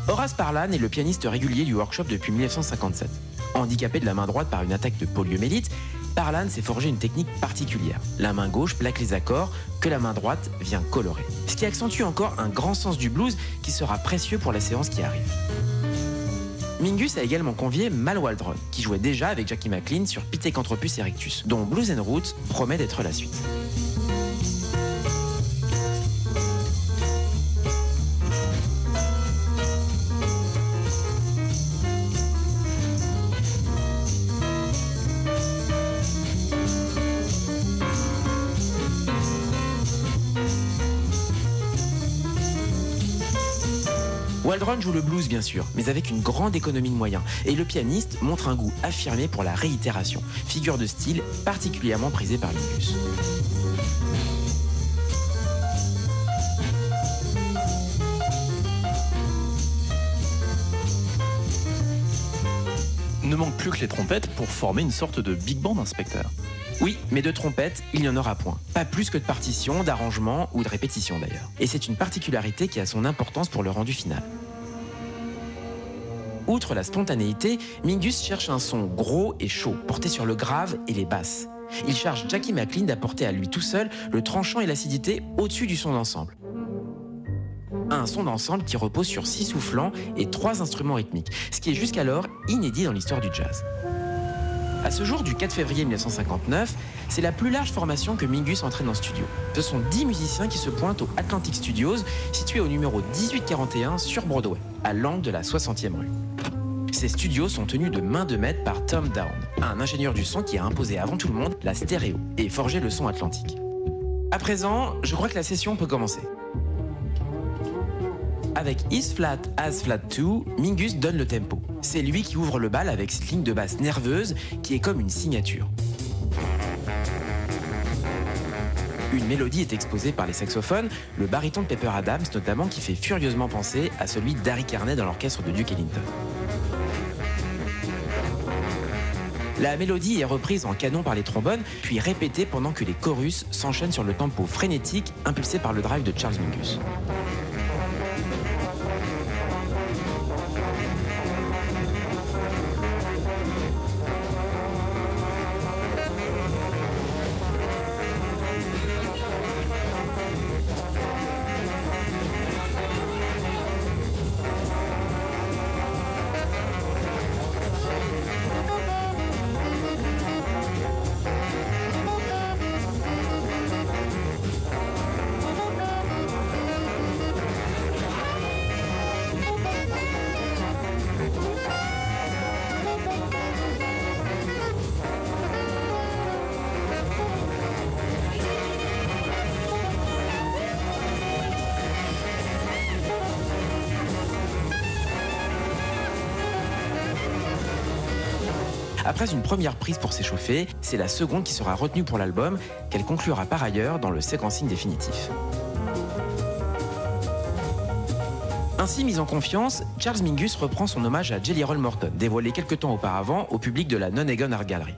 Speaker 4: Horace Parlan est le pianiste régulier du workshop depuis 1957. Handicapé de la main droite par une attaque de poliomélite, Parlan s'est forgé une technique particulière. La main gauche plaque les accords que la main droite vient colorer. Ce qui accentue encore un grand sens du blues qui sera précieux pour la séance qui arrive. Mingus a également convié Mal Waldron, qui jouait déjà avec Jackie McLean sur Pithecanthropus erectus, dont Blues and Roots promet d'être la suite. Waldron joue le blues bien sûr, mais avec une grande économie de moyens. Et le pianiste montre un goût affirmé pour la réitération, figure de style particulièrement prisée par Mingus.
Speaker 2: Ne manque plus que les trompettes pour former une sorte de big band, inspecteur.
Speaker 4: Oui, mais de trompettes, il n'y en aura point. Pas plus que de partitions, d'arrangements ou de répétitions d'ailleurs. Et c'est une particularité qui a son importance pour le rendu final. Outre la spontanéité, Mingus cherche un son gros et chaud, porté sur le grave et les basses. Il charge Jackie McLean d'apporter à lui tout seul le tranchant et l'acidité au-dessus du son d'ensemble. Un son d'ensemble qui repose sur six soufflants et trois instruments rythmiques, ce qui est jusqu'alors inédit dans l'histoire du jazz. À ce jour du 4 février 1959, c'est la plus large formation que Mingus entraîne en studio. Ce sont 10 musiciens qui se pointent au Atlantic Studios, situé au numéro 1841 sur Broadway, à l'angle de la 60e rue. Ces studios sont tenus de main de maître par Tom Down, un ingénieur du son qui a imposé avant tout le monde la stéréo et forgé le son atlantique. À présent, je crois que la session peut commencer. Avec Is Flat As Flat 2, Mingus donne le tempo. C'est lui qui ouvre le bal avec cette ligne de basse nerveuse qui est comme une signature. Une mélodie est exposée par les saxophones, le baryton de Pepper Adams notamment qui fait furieusement penser à celui d'Harry Carney dans l'orchestre de Duke Ellington. La mélodie est reprise en canon par les trombones, puis répétée pendant que les chorus s'enchaînent sur le tempo frénétique impulsé par le drive de Charles Mingus. Après une première prise pour s'échauffer, c'est la seconde qui sera retenue pour l'album, qu'elle conclura par ailleurs dans le séquencing définitif. Ainsi mis en confiance, Charles Mingus reprend son hommage à Jelly Roll Morton, dévoilé quelques temps auparavant au public de la Non-Egon Art Gallery.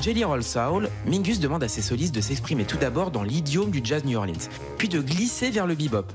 Speaker 4: Jelly Roll Soul, Mingus demande à ses solistes de s'exprimer tout d'abord dans l'idiome du jazz New Orleans, puis de glisser vers le bebop.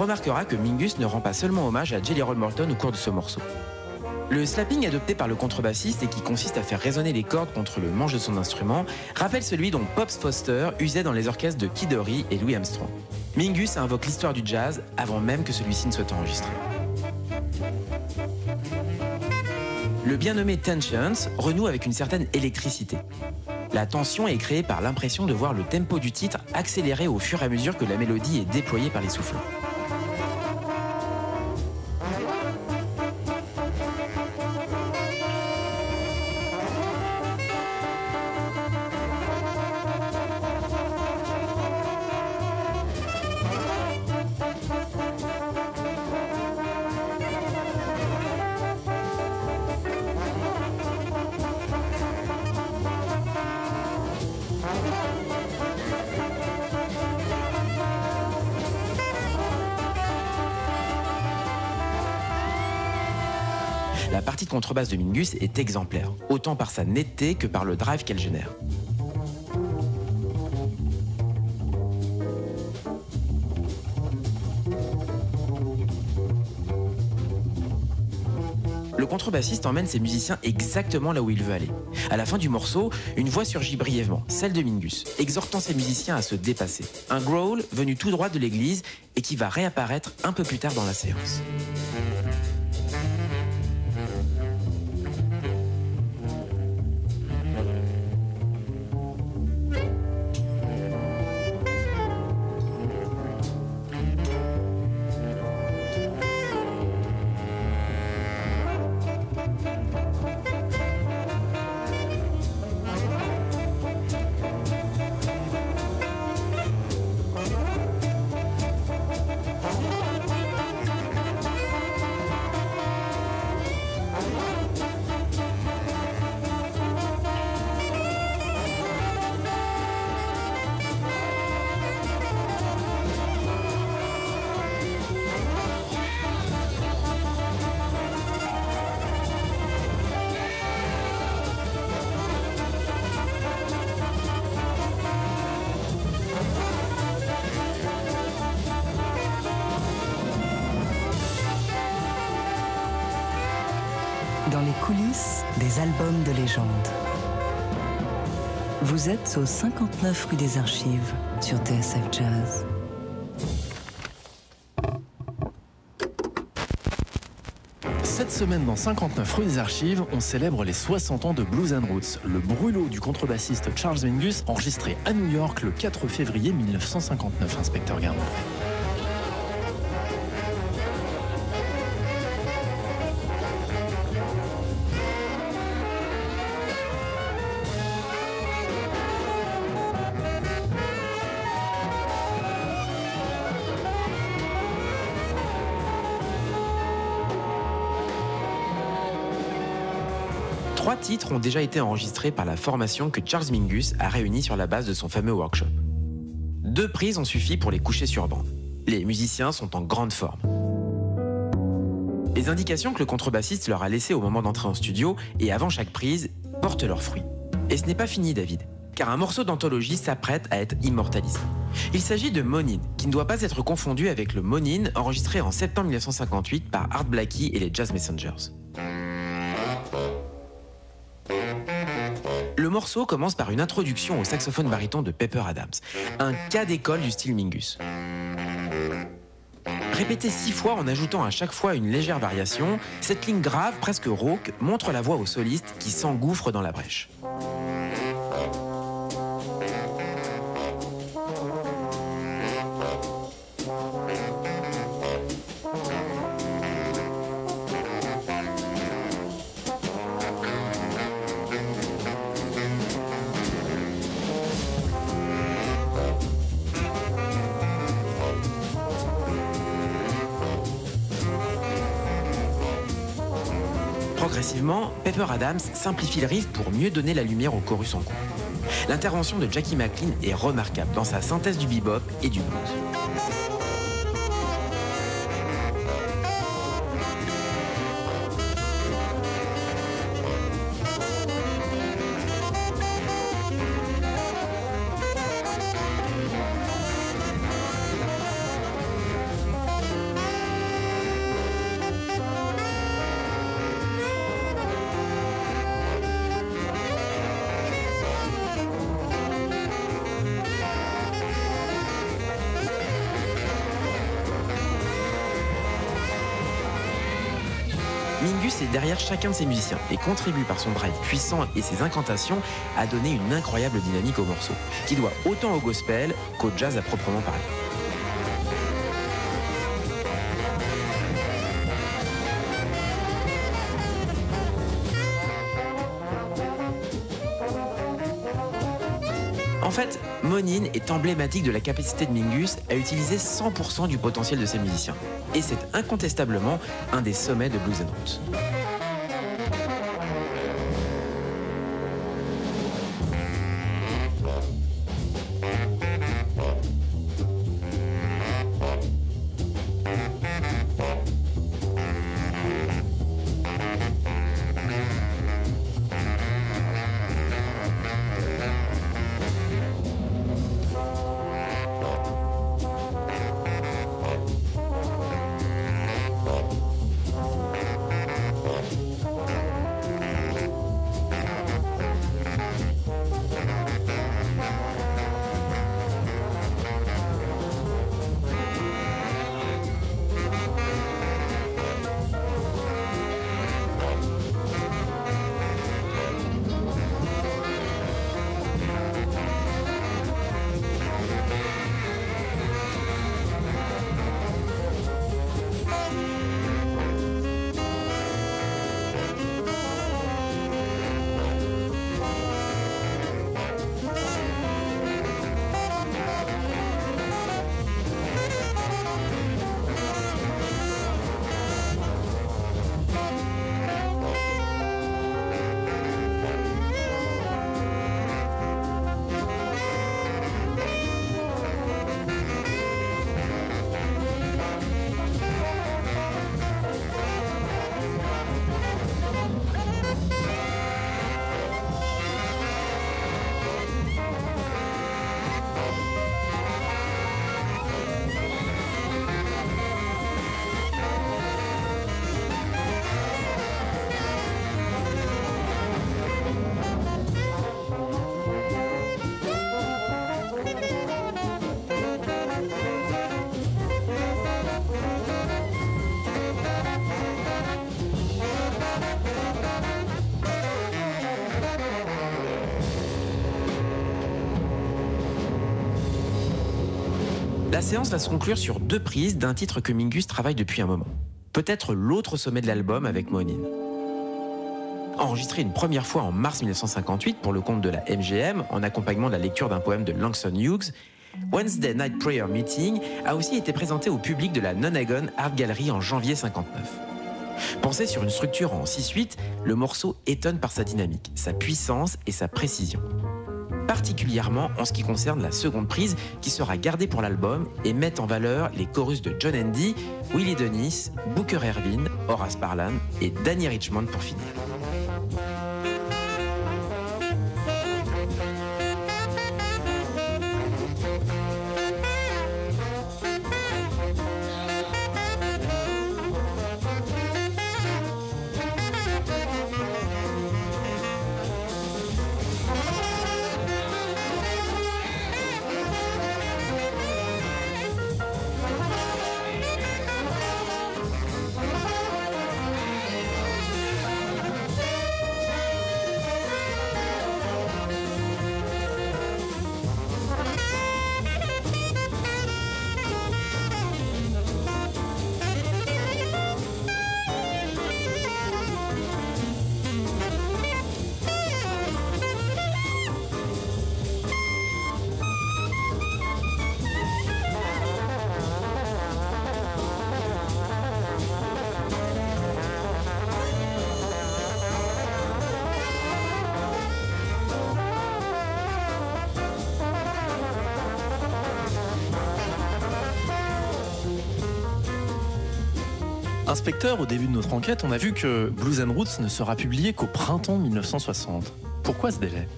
Speaker 4: Remarquera que Mingus ne rend pas seulement hommage à Jelly Roll Morton au cours de ce morceau. Le slapping adopté par le contrebassiste et qui consiste à faire résonner les cordes contre le manche de son instrument rappelle celui dont Pops Foster usait dans les orchestres de Kid Ory et Louis Armstrong. Mingus invoque l'histoire du jazz avant même que celui-ci ne soit enregistré. Le bien nommé Tensions renoue avec une certaine électricité. La tension est créée par l'impression de voir le tempo du titre accélérer au fur et à mesure que la mélodie est déployée par les soufflants. Contrebasse de Mingus est exemplaire, autant par sa netteté que par le drive qu'elle génère. Le contrebassiste emmène ses musiciens exactement là où il veut aller. À la fin du morceau, une voix surgit brièvement, celle de Mingus, exhortant ses musiciens à se dépasser. Un growl venu tout droit de l'église et qui va réapparaître un peu plus tard dans la séance.
Speaker 1: Albums de légende. Vous êtes au 59 rue des Archives sur TSF Jazz.
Speaker 2: Cette semaine dans 59 rue des Archives, on célèbre les 60 ans de Blues and Roots, le brûlot du contrebassiste Charles Mingus, enregistré à New York le 4 février 1959, inspecteur Garneau.
Speaker 4: Titres ont déjà été enregistrés par la formation que Charles Mingus a réunie sur la base de son fameux workshop. Deux prises ont suffi pour les coucher sur bande. Les musiciens sont en grande forme. Les indications que le contrebassiste leur a laissées au moment d'entrer en studio et avant chaque prise portent leurs fruits. Et ce n'est pas fini, David, car un morceau d'anthologie s'apprête à être immortalisé. Il s'agit de Monin, qui ne doit pas être confondu avec le Monin enregistré en septembre 1958 par Art Blakey et les Jazz Messengers. Morceau commence par une introduction au saxophone baryton de Pepper Adams, un cas d'école du style Mingus. Répété six fois en ajoutant à chaque fois une légère variation, cette ligne grave, presque rauque, montre la voix au soliste qui s'engouffre dans la brèche. Adams simplifie le riff pour mieux donner la lumière au chorus en cours. L'intervention de Jackie McLean est remarquable dans sa synthèse du bebop et du blues. Chacun de ses musiciens et contribue par son drive puissant et ses incantations à donner une incroyable dynamique au morceau, qui doit autant au gospel qu'au jazz à proprement parler. En fait, Monin est emblématique de la capacité de Mingus à utiliser 100% du potentiel de ses musiciens. Et c'est incontestablement un des sommets de Blues and Roots. La séance va se conclure sur deux prises d'un titre que Mingus travaille depuis un moment. Peut-être l'autre sommet de l'album avec Monin. Enregistré une première fois en mars 1958 pour le compte de la MGM en accompagnement de la lecture d'un poème de Langston Hughes, Wednesday Night Prayer Meeting a aussi été présenté au public de la Nonagon Art Gallery en janvier 59. Pensé sur une structure en 6-8, le morceau étonne par sa dynamique, sa puissance et sa précision. Particulièrement en ce qui concerne la seconde prise qui sera gardée pour l'album et met en valeur les chorus de John Andy, Willie Dennis, Booker Ervin, Horace Parlan et Danny Richmond pour finir.
Speaker 2: Au début de notre enquête, on a vu que Blues and Roots ne sera publié qu'au printemps 1960. Pourquoi ce délai?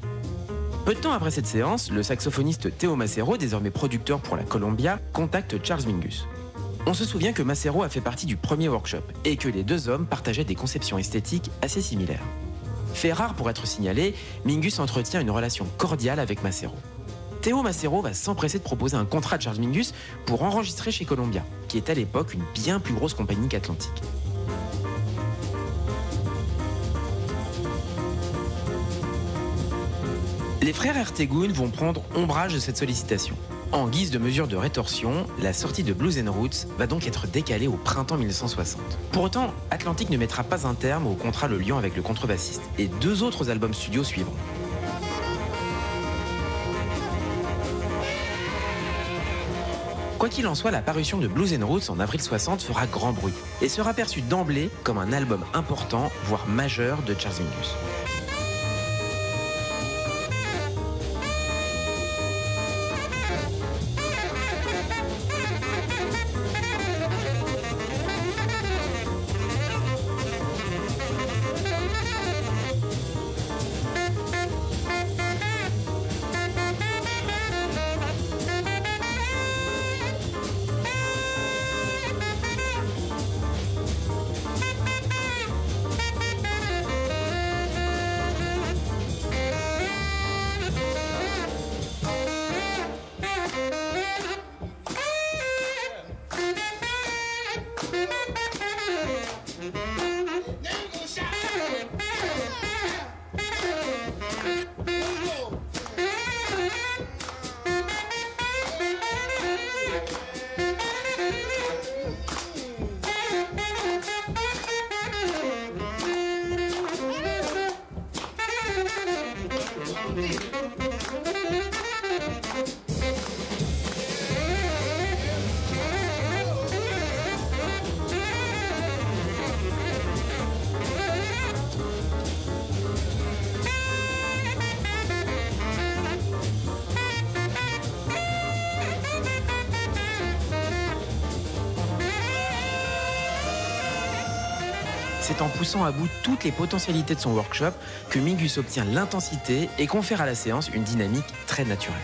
Speaker 4: Peu de temps après cette séance, le saxophoniste Théo Macero, désormais producteur pour la Columbia, contacte Charles Mingus. On se souvient que Macero a fait partie du premier workshop et que les deux hommes partageaient des conceptions esthétiques assez similaires. Fait rare pour être signalé, Mingus entretient une relation cordiale avec Macero. Théo Macero va s'empresser de proposer un contrat de Charles Mingus pour enregistrer chez Columbia, qui est à l'époque une bien plus grosse compagnie qu'Atlantic. Les frères Ertegun vont prendre ombrage de cette sollicitation. En guise de mesure de rétorsion, la sortie de Blues and Roots va donc être décalée au printemps 1960. Pour autant, Atlantic ne mettra pas un terme au contrat le liant avec le contrebassiste, et deux autres albums studio suivront. Quoi qu'il en soit, la parution de Blues and Roots en avril 60 fera grand bruit et sera perçue d'emblée comme un album important, voire majeur de Charles Mingus. フフフフフ。C'est en poussant à bout toutes les potentialités de son workshop que Mingus obtient l'intensité et confère à la séance une dynamique très naturelle.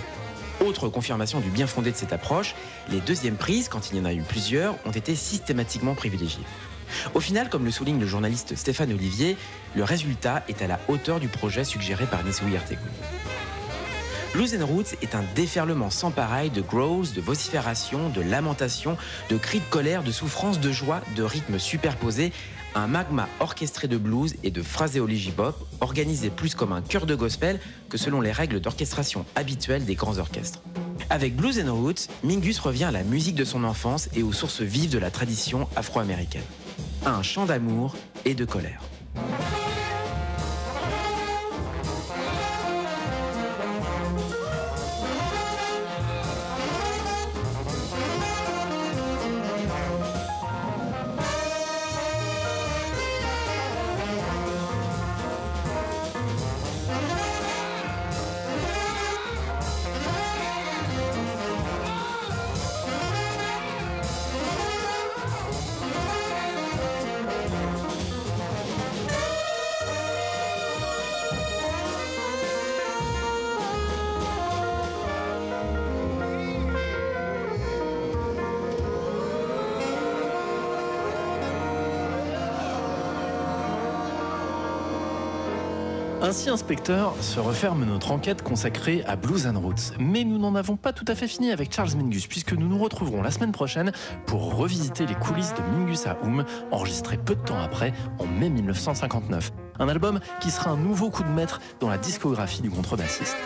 Speaker 4: Autre confirmation du bien fondé de cette approche, les deuxièmes prises, quand il y en a eu plusieurs, ont été systématiquement privilégiées. Au final, comme le souligne le journaliste Stéphane Olivier, le résultat est à la hauteur du projet suggéré par Nisui Ertegun. Blues and Roots est un déferlement sans pareil de growls, de vociférations, de lamentations, de cris de colère, de souffrance, de joie, de rythmes superposés, un magma orchestré de blues et de phraséologie bop, organisé plus comme un chœur de gospel que selon les règles d'orchestration habituelles des grands orchestres. Avec Blues and Roots, Mingus revient à la musique de son enfance et aux sources vives de la tradition afro-américaine. Un chant d'amour et de colère.
Speaker 2: Inspecteur, se referme notre enquête consacrée à Blues and Roots. Mais nous n'en avons pas tout à fait fini avec Charles Mingus, puisque nous nous retrouverons la semaine prochaine pour revisiter les coulisses de Mingus à Oum, enregistré peu de temps après, en mai 1959. Un album qui sera un nouveau coup de maître dans la discographie du contrebassiste.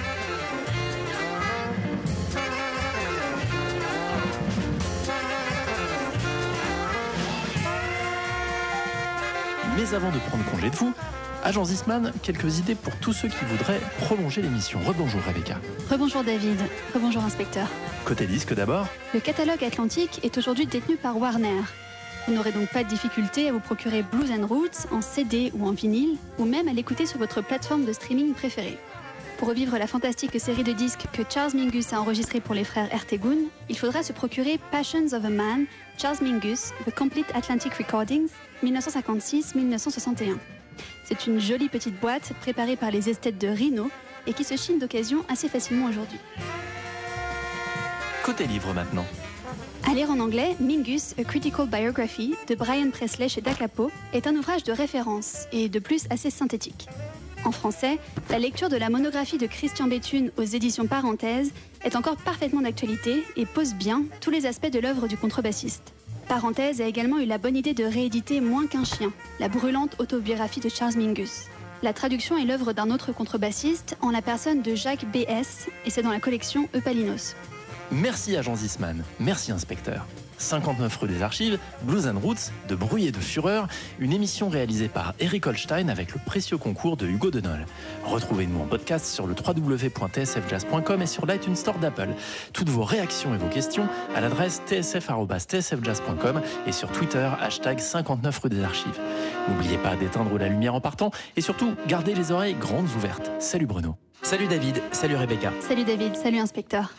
Speaker 2: Mais avant de prendre congé de vous, Agent Zisman, quelques idées pour tous ceux qui voudraient prolonger l'émission. Rebonjour Rebecca.
Speaker 3: Rebonjour David. Rebonjour inspecteur.
Speaker 2: Côté disque d'abord.
Speaker 3: Le catalogue Atlantique est aujourd'hui détenu par Warner. Vous n'aurez donc pas de difficulté à vous procurer Blues and Roots en CD ou en vinyle, ou même à l'écouter sur votre plateforme de streaming préférée. Pour revivre la fantastique série de disques que Charles Mingus a enregistré pour les frères Ertegun, il faudra se procurer Passions of a Man, Charles Mingus, The Complete Atlantic Recordings, 1956-1961. C'est une jolie petite boîte préparée par les esthètes de Rhino et qui se chine d'occasion assez facilement aujourd'hui.
Speaker 2: Côté livre maintenant.
Speaker 3: À lire en anglais, Mingus, A Critical Biography de Brian Presley chez Dacapo est un ouvrage de référence et de plus assez synthétique. En français, la lecture de la monographie de Christian Béthune aux éditions Parenthèses est encore parfaitement d'actualité et pose bien tous les aspects de l'œuvre du contrebassiste. Parenthèse a également eu la bonne idée de rééditer Moins qu'un chien, la brûlante autobiographie de Charles Mingus. La traduction est l'œuvre d'un autre contrebassiste en la personne de Jacques B.S. et c'est dans la collection Eupalinos.
Speaker 2: Merci agent Zisman, merci inspecteur. 59 rue des Archives, Blues and Roots, de bruit et de fureur, une émission réalisée par Eric Holstein avec le précieux concours de Hugo Denol. Retrouvez-nous en podcast sur le www.tsfjazz.com et sur l'iTunes Store d'Apple. Toutes vos réactions et vos questions à l'adresse tsf.tsfjazz.com et sur Twitter, hashtag 59 rue des Archives. N'oubliez pas d'éteindre la lumière en partant et surtout, gardez les oreilles grandes ouvertes. Salut Bruno.
Speaker 4: Salut David, salut Rebecca.
Speaker 3: Salut David, salut inspecteur.